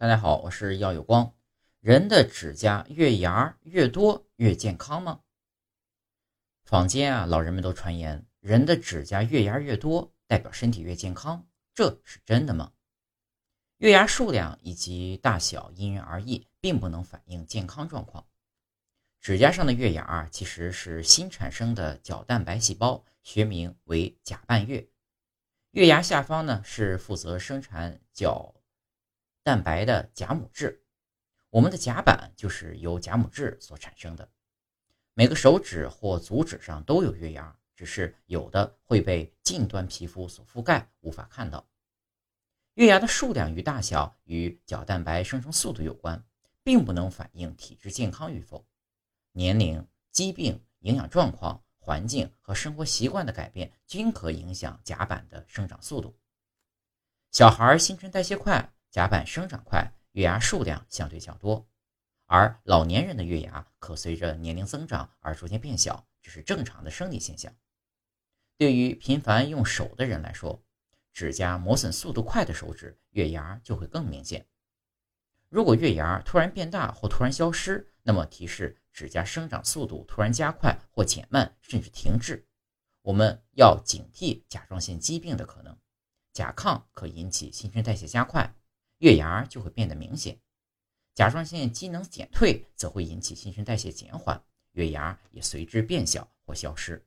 大家好，我是耀有光。人的指甲月牙越多越健康吗？坊间啊，老人们都传言，人的指甲月牙越多，代表身体越健康，这是真的吗？月牙数量以及大小因人而异，并不能反映健康状况。指甲上的月牙啊其实是新产生的角蛋白细胞，学名为甲半月。月牙下方呢，是负责生产角。蛋白的甲母质，我们的甲板就是由甲母质所产生的。每个手指或足趾上都有月牙，只是有的会被近端皮肤所覆盖，无法看到。月牙的数量与大小与角蛋白生成速度有关，并不能反映体质健康与否。年龄、疾病、营养状况、环境和生活习惯的改变均可影响甲板的生长速度。小孩新陈代谢快。甲板生长快，月牙数量相对较多，而老年人的月牙可随着年龄增长而逐渐变小，这是正常的生理现象。对于频繁用手的人来说，指甲磨损速度快的手指月牙就会更明显。如果月牙突然变大或突然消失，那么提示指甲生长速度突然加快或减慢，甚至停滞。我们要警惕甲状腺疾病的可能，甲亢可引起新陈代谢加快。月牙就会变得明显，甲状腺机能减退则会引起新陈代谢减缓，月牙也随之变小或消失。